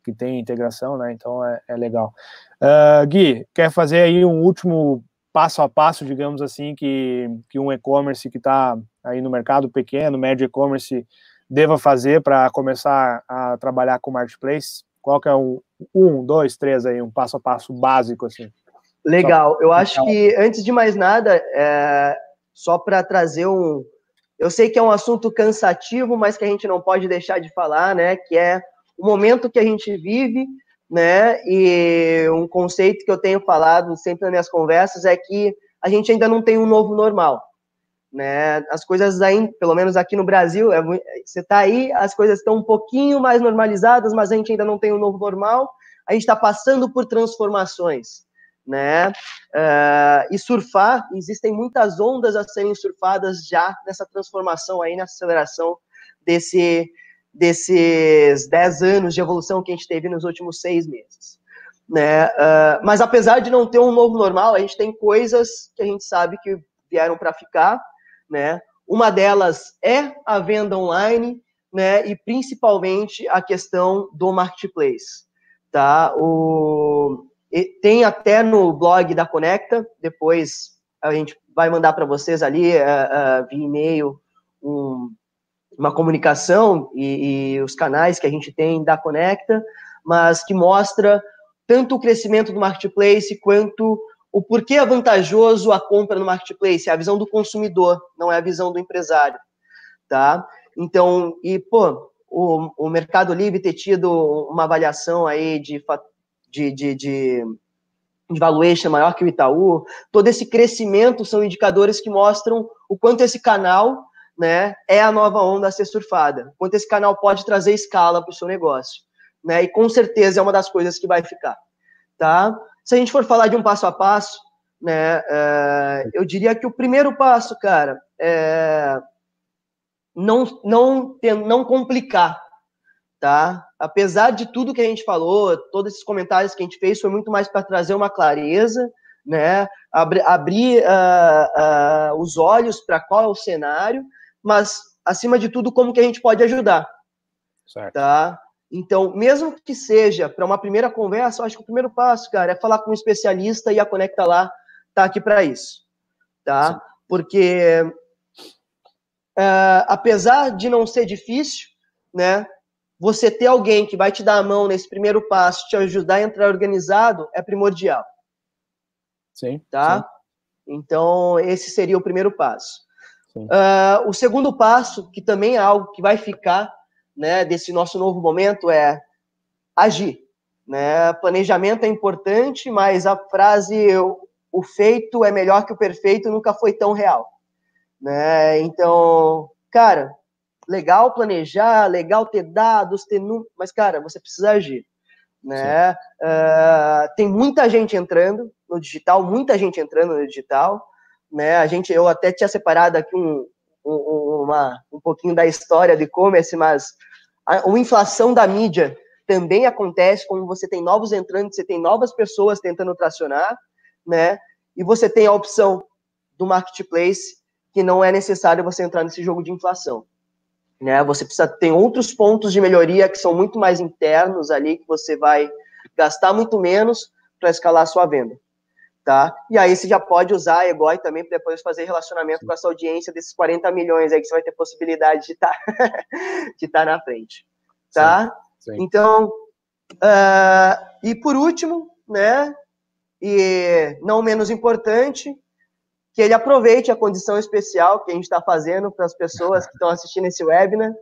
que tem integração, né? Então é, é legal. Uh, Gui, quer fazer aí um último passo a passo, digamos assim, que, que um e-commerce que está aí no mercado pequeno, médio e-commerce, deva fazer para começar a trabalhar com marketplace? Qual que é um, um, dois, três aí, um passo a passo básico assim? Legal. Eu acho que antes de mais nada, é, só para trazer um, eu sei que é um assunto cansativo, mas que a gente não pode deixar de falar, né? Que é o momento que a gente vive, né? E um conceito que eu tenho falado sempre nas minhas conversas é que a gente ainda não tem um novo normal né? As coisas aí, pelo menos aqui no Brasil, é, você está aí, as coisas estão um pouquinho mais normalizadas, mas a gente ainda não tem um novo normal. A gente está passando por transformações, né? Uh, e surfar, existem muitas ondas a serem surfadas já nessa transformação aí, nessa aceleração desse desses 10 anos de evolução que a gente teve nos últimos seis meses. Né? Uh, mas apesar de não ter um novo normal, a gente tem coisas que a gente sabe que vieram para ficar né? Uma delas é a venda online, né? E principalmente a questão do marketplace, tá? O tem até no blog da Conecta, depois a gente vai mandar para vocês ali uh, uh, via e-mail um, uma comunicação e, e, os canais que a gente tem da Conecta, mas que mostra tanto o crescimento do marketplace quanto o porquê é vantajoso a compra no marketplace, é a visão do consumidor, não é a visão do empresário, tá? Então, e, pô, o, o Mercado Livre ter tido uma avaliação aí de, de, de, de, de valuation maior que o Itaú, todo esse crescimento são indicadores que mostram o quanto esse canal né, é a nova onda a ser surfada, quanto esse canal pode trazer escala para o seu negócio. Né, e com certeza é uma das coisas que vai ficar. Tá? Se a gente for falar de um passo a passo, né, é, eu diria que o primeiro passo, cara, é não, não, não complicar, tá? Apesar de tudo que a gente falou, todos esses comentários que a gente fez, foi muito mais para trazer uma clareza, né? Abri, abrir uh, uh, os olhos para qual é o cenário, mas acima de tudo, como que a gente pode ajudar, certo. tá? Então, mesmo que seja para uma primeira conversa, eu acho que o primeiro passo, cara, é falar com um especialista e a Conecta lá tá aqui para isso, tá? Sim. Porque uh, apesar de não ser difícil, né? Você ter alguém que vai te dar a mão nesse primeiro passo, te ajudar a entrar organizado, é primordial. Sim. Tá? Sim. Então, esse seria o primeiro passo. Uh, o segundo passo, que também é algo que vai ficar né, desse nosso novo momento é agir. Né? Planejamento é importante, mas a frase o feito é melhor que o perfeito nunca foi tão real. Né? Então, cara, legal planejar, legal ter dados, ter números, mas, cara, você precisa agir. Né? Uh, tem muita gente entrando no digital, muita gente entrando no digital. Né? A gente, eu até tinha separado aqui um, um, uma, um pouquinho da história do e-commerce, mas a, a inflação da mídia também acontece quando você tem novos entrantes, você tem novas pessoas tentando tracionar, né? E você tem a opção do marketplace, que não é necessário você entrar nesse jogo de inflação. Né? Você precisa ter outros pontos de melhoria que são muito mais internos ali, que você vai gastar muito menos para escalar a sua venda. Tá? E aí você já pode usar a Egoi também para depois fazer relacionamento com essa audiência desses 40 milhões aí que você vai ter possibilidade de estar tá, de tá na frente. Tá? Sim, sim. Então, uh, e por último, né, e não menos importante, que ele aproveite a condição especial que a gente está fazendo para as pessoas que estão assistindo esse webinar,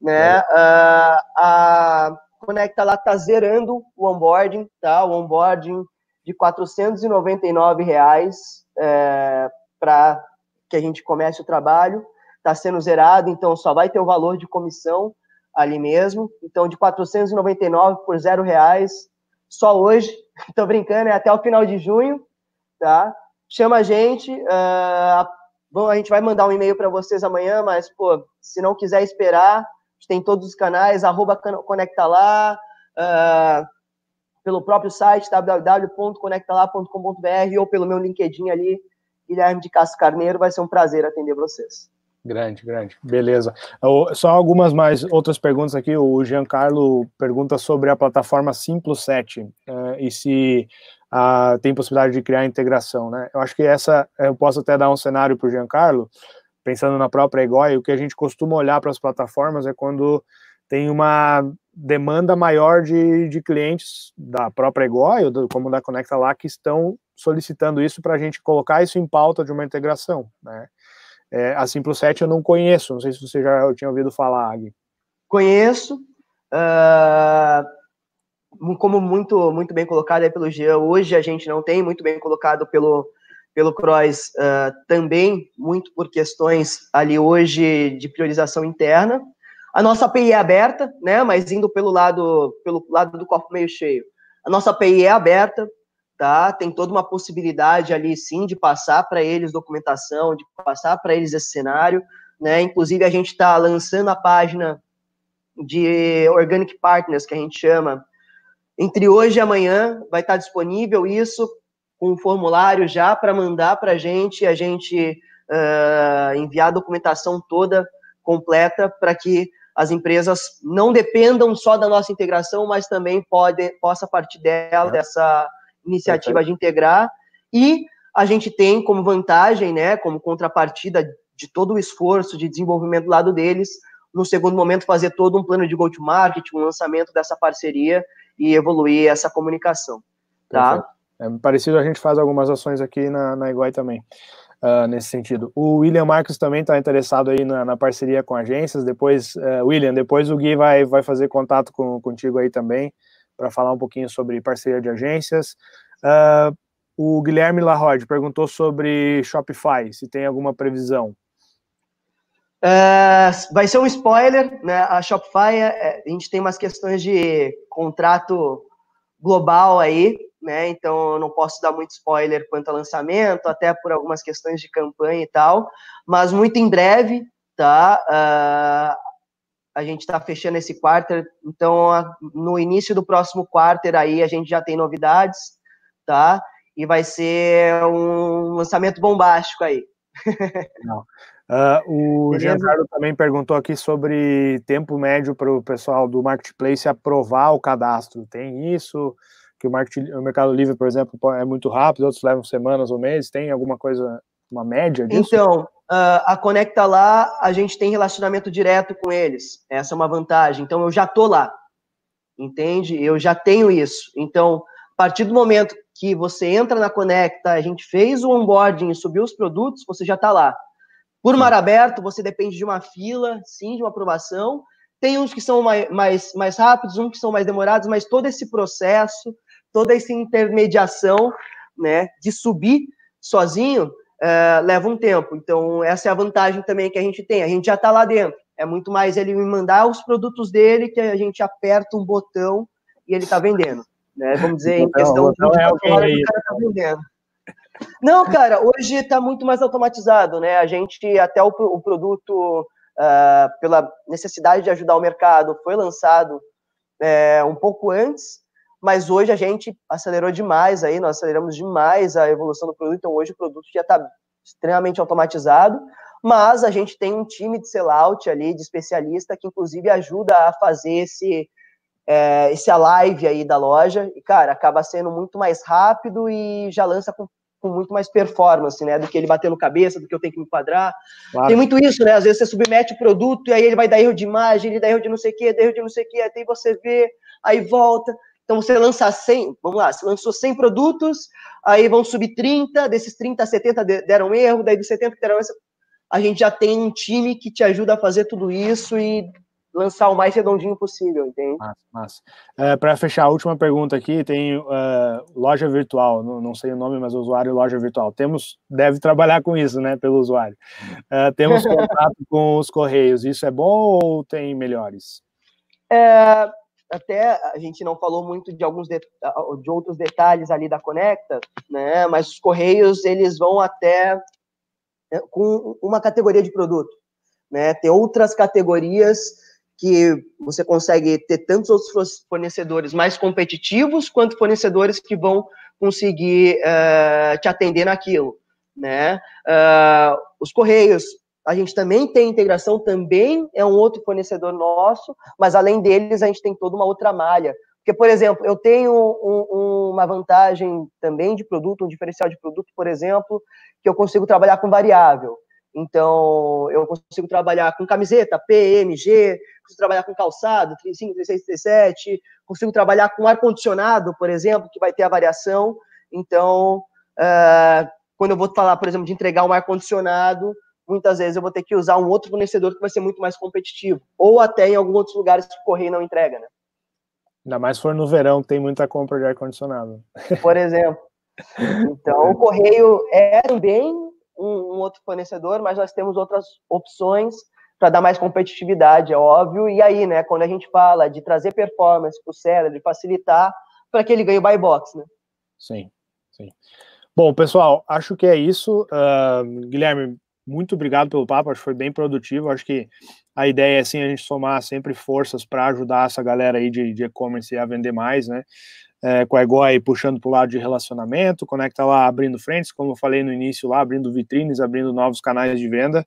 né? Uh, a Conecta lá está zerando o onboarding, tá? O onboarding de 499 reais é, para que a gente comece o trabalho. Está sendo zerado, então só vai ter o valor de comissão ali mesmo. Então, de 499 por zero reais, só hoje. Estou brincando, é até o final de junho, tá? Chama a gente. Uh, bom, a gente vai mandar um e-mail para vocês amanhã, mas, pô, se não quiser esperar, gente tem todos os canais, arroba Conecta Lá, uh, pelo próprio site www.conectalá.com.br ou pelo meu LinkedIn ali, Guilherme de Castro Carneiro, vai ser um prazer atender vocês. Grande, grande. Beleza. Só algumas mais outras perguntas aqui. O Giancarlo pergunta sobre a plataforma Simplo 7 uh, eh, e se uh, tem possibilidade de criar integração, né? Eu acho que essa eu posso até dar um cenário para o Giancarlo, pensando na própria Egoi, o que a gente costuma olhar para as plataformas é quando tem uma demanda maior de, de clientes da própria Egoi, ou como da Conecta lá, que estão solicitando isso para a gente colocar isso em pauta de uma integração, né? É, a Simplo7 eu não conheço, não sei se você já tinha ouvido falar, Agui. Conheço, uh, como muito, muito bem colocado aí pelo Jean, hoje a gente não tem, muito bem colocado pelo, pelo Cross uh, também, muito por questões ali hoje de priorização interna. A nossa API é aberta, né, mas indo pelo lado, pelo lado do copo meio cheio. A nossa API é aberta, tá? Tem toda uma possibilidade ali, sim, de passar para eles documentação, de passar para eles esse cenário, né? Inclusive, a gente está lançando a página de Organic Partners, que a gente chama. Entre hoje e amanhã vai estar tá disponível isso, com um formulário já para mandar para a gente, a gente uh, enviar a documentação toda completa para que as empresas não dependam só da nossa integração, mas também pode, possa partir dela, dessa iniciativa de integrar, e a gente tem como vantagem, né, como contrapartida de todo o esforço de desenvolvimento do lado deles, no segundo momento fazer todo um plano de go-to-market, um lançamento dessa parceria e evoluir essa comunicação, tá? É parecido, a gente faz algumas ações aqui na, na Iguai também, uh, nesse sentido. O William Marcos também está interessado aí na, na, parceria com agências, depois, uh, William, depois o Gui vai, vai fazer contato com, contigo aí também, para falar um pouquinho sobre parceria de agências. Uh, o Guilherme Larrode perguntou sobre Shopify, se tem alguma previsão. Uh, vai ser um spoiler, né? A Shopify, é, a gente tem umas questões de contrato global aí, né? Então eu não posso dar muito spoiler quanto ao lançamento, até por algumas questões de campanha e tal. Mas muito em breve, tá? Uh, a gente está fechando esse quarter, então no início do próximo quarter aí a gente já tem novidades, tá? E vai ser um lançamento bombástico aí. Uh, o Beleza. Giancarlo também perguntou aqui sobre tempo médio para o pessoal do Marketplace aprovar o cadastro. Tem isso? Que o, market, o Mercado Livre, por exemplo, é muito rápido, outros levam semanas ou meses. Tem alguma coisa, uma média disso? Então, uh, a Conecta lá, a gente tem relacionamento direto com eles. Essa é uma vantagem. Então, eu já tô lá, entende? Eu já tenho isso. Então, a partir do momento que você entra na Conecta, a gente fez o onboarding e subiu os produtos, você já está lá. Por mar aberto, você depende de uma fila, sim, de uma aprovação. Tem uns que são mais, mais, mais rápidos, uns que são mais demorados, mas todo esse processo, toda essa intermediação, né, de subir sozinho, uh, leva um tempo. Então, essa é a vantagem também que a gente tem. A gente já está lá dentro. É muito mais ele me mandar os produtos dele que a gente aperta um botão e ele está vendendo. Né? Vamos dizer, em questão de é o cara está vendendo. Não, cara, hoje está muito mais automatizado, né? A gente, até o, o produto, uh, pela necessidade de ajudar o mercado, foi lançado é, um pouco antes, mas hoje a gente acelerou demais aí, nós aceleramos demais a evolução do produto, então hoje o produto já está extremamente automatizado, mas a gente tem um time de sellout ali, de especialista, que inclusive ajuda a fazer esse, é, esse live aí da loja, e cara, acaba sendo muito mais rápido e já lança com, com muito mais performance, né, do que ele bater no cabeça, do que eu tenho que me enquadrar. Claro. Tem muito isso, né, às vezes você submete o produto e aí ele vai dar erro de imagem, ele dá erro de não sei o que, dá erro de não sei o que, até você vê, aí volta, então você lança 100, vamos lá, você lançou 100 produtos, aí vão subir 30, desses 30, 70 deram erro, daí dos 70 que deram erro, a gente já tem um time que te ajuda a fazer tudo isso e lançar o mais redondinho possível, entende? Massa, massa. É, Para fechar a última pergunta aqui, tem uh, loja virtual, não, não, sei o nome, mas usuário loja virtual. Temos, deve trabalhar com isso, né, pelo usuário. Uh, temos contato com os correios, isso é bom ou tem melhores? É, até a gente não falou muito de alguns de, de outros detalhes ali da Conecta, né? Mas os correios eles vão até é, com uma categoria de produto, né? Tem outras categorias que você consegue ter tantos outros fornecedores mais competitivos quanto fornecedores que vão conseguir uh, te atender naquilo, né? Uh, os correios, a gente também tem integração, também é um outro fornecedor nosso, mas além deles a gente tem toda uma outra malha. Porque, por exemplo, eu tenho um, uma vantagem também de produto, um diferencial de produto, por exemplo, que eu consigo trabalhar com variável. Então, eu consigo trabalhar com camiseta, PMG, consigo trabalhar com calçado, 35, 36, 37, consigo trabalhar com ar-condicionado, por exemplo, que vai ter a variação. Então, uh, quando eu vou falar, por exemplo, de entregar um ar-condicionado, muitas vezes eu vou ter que usar um outro fornecedor que vai ser muito mais competitivo. Ou até em alguns outros lugares que o correio não entrega, né? Ainda mais se for no verão, tem muita compra de ar-condicionado. Por exemplo. Então, o correio é também um, um outro fornecedor, mas nós temos outras opções para dar mais competitividade, é óbvio. E aí, né, quando a gente fala de trazer performance para o seller, de facilitar para que ele ganhe o buy box, né? Sim, sim. Bom, pessoal, acho que é isso. Uh, Guilherme, muito obrigado pelo papo, acho que foi bem produtivo. Acho que a ideia é assim a gente somar sempre forças para ajudar essa galera aí de e-commerce a vender mais, né? é, com a Egoi puxando para o lado de relacionamento, conecta lá abrindo frentes, como eu falei no início lá, abrindo vitrines, abrindo novos canais de venda.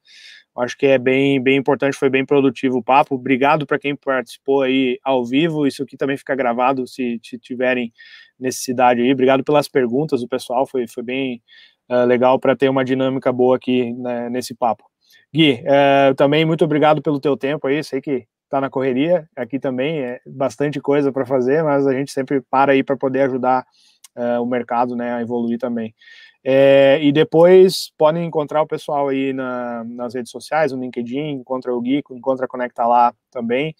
Acho que é bem, bem importante, foi bem produtivo o papo. Obrigado para quem participou aí ao vivo. Isso aqui também fica gravado se, se tiverem necessidade aí. Obrigado pelas perguntas do pessoal, foi, foi bem uh, legal para ter uma dinâmica boa aqui né, nesse papo. Gui, uh, também muito obrigado pelo teu tempo aí. Sei que está na correria, aqui também é bastante coisa para fazer, mas a gente sempre para aí para poder ajudar uh, o mercado né, a evoluir também. É, e depois podem encontrar o pessoal aí na, nas redes sociais, no LinkedIn, encontra o Gui, encontra a Conecta lá também.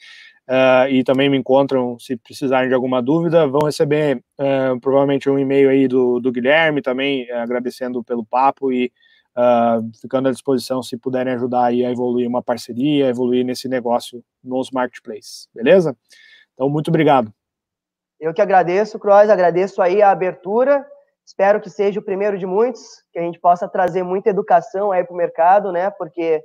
Uh, e também me encontram se precisarem de alguma dúvida. Vão receber uh, provavelmente um e-mail aí do, do Guilherme também, agradecendo pelo papo e uh, ficando à disposição se puderem ajudar aí a evoluir uma parceria, evoluir nesse negócio nos marketplaces, beleza? Então, muito obrigado. Eu que agradeço, Croz, agradeço aí a abertura, espero que seja o primeiro de muitos, que a gente possa trazer muita educação aí para o mercado, né, porque,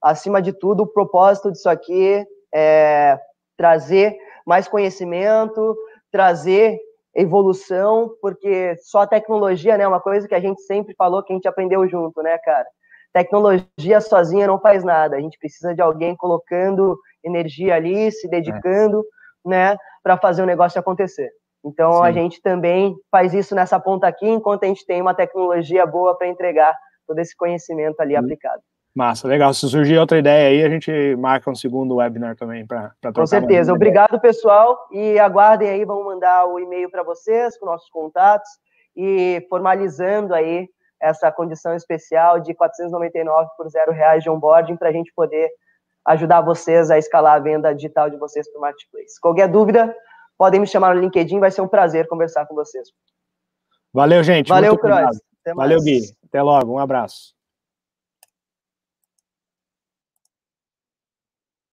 acima de tudo, o propósito disso aqui é trazer mais conhecimento, trazer evolução, porque só a tecnologia, né, é uma coisa que a gente sempre falou, que a gente aprendeu junto, né, cara? Tecnologia sozinha não faz nada, a gente precisa de alguém colocando energia ali, se dedicando, é. né, para fazer o negócio acontecer. Então Sim. a gente também faz isso nessa ponta aqui, enquanto a gente tem uma tecnologia boa para entregar todo esse conhecimento ali aplicado. Massa, legal. Se surgir outra ideia aí, a gente marca um segundo webinar também para Com certeza. Obrigado, pessoal. E aguardem aí, vamos mandar o e-mail para vocês com nossos contatos e formalizando aí essa condição especial de 499 por zero reais de onboarding para a gente poder ajudar vocês a escalar a venda digital de vocês para o Marketplace. Qualquer dúvida, podem me chamar no LinkedIn, vai ser um prazer conversar com vocês. Valeu, gente. Valeu, Cross. Valeu, Gui. Até logo. Um abraço.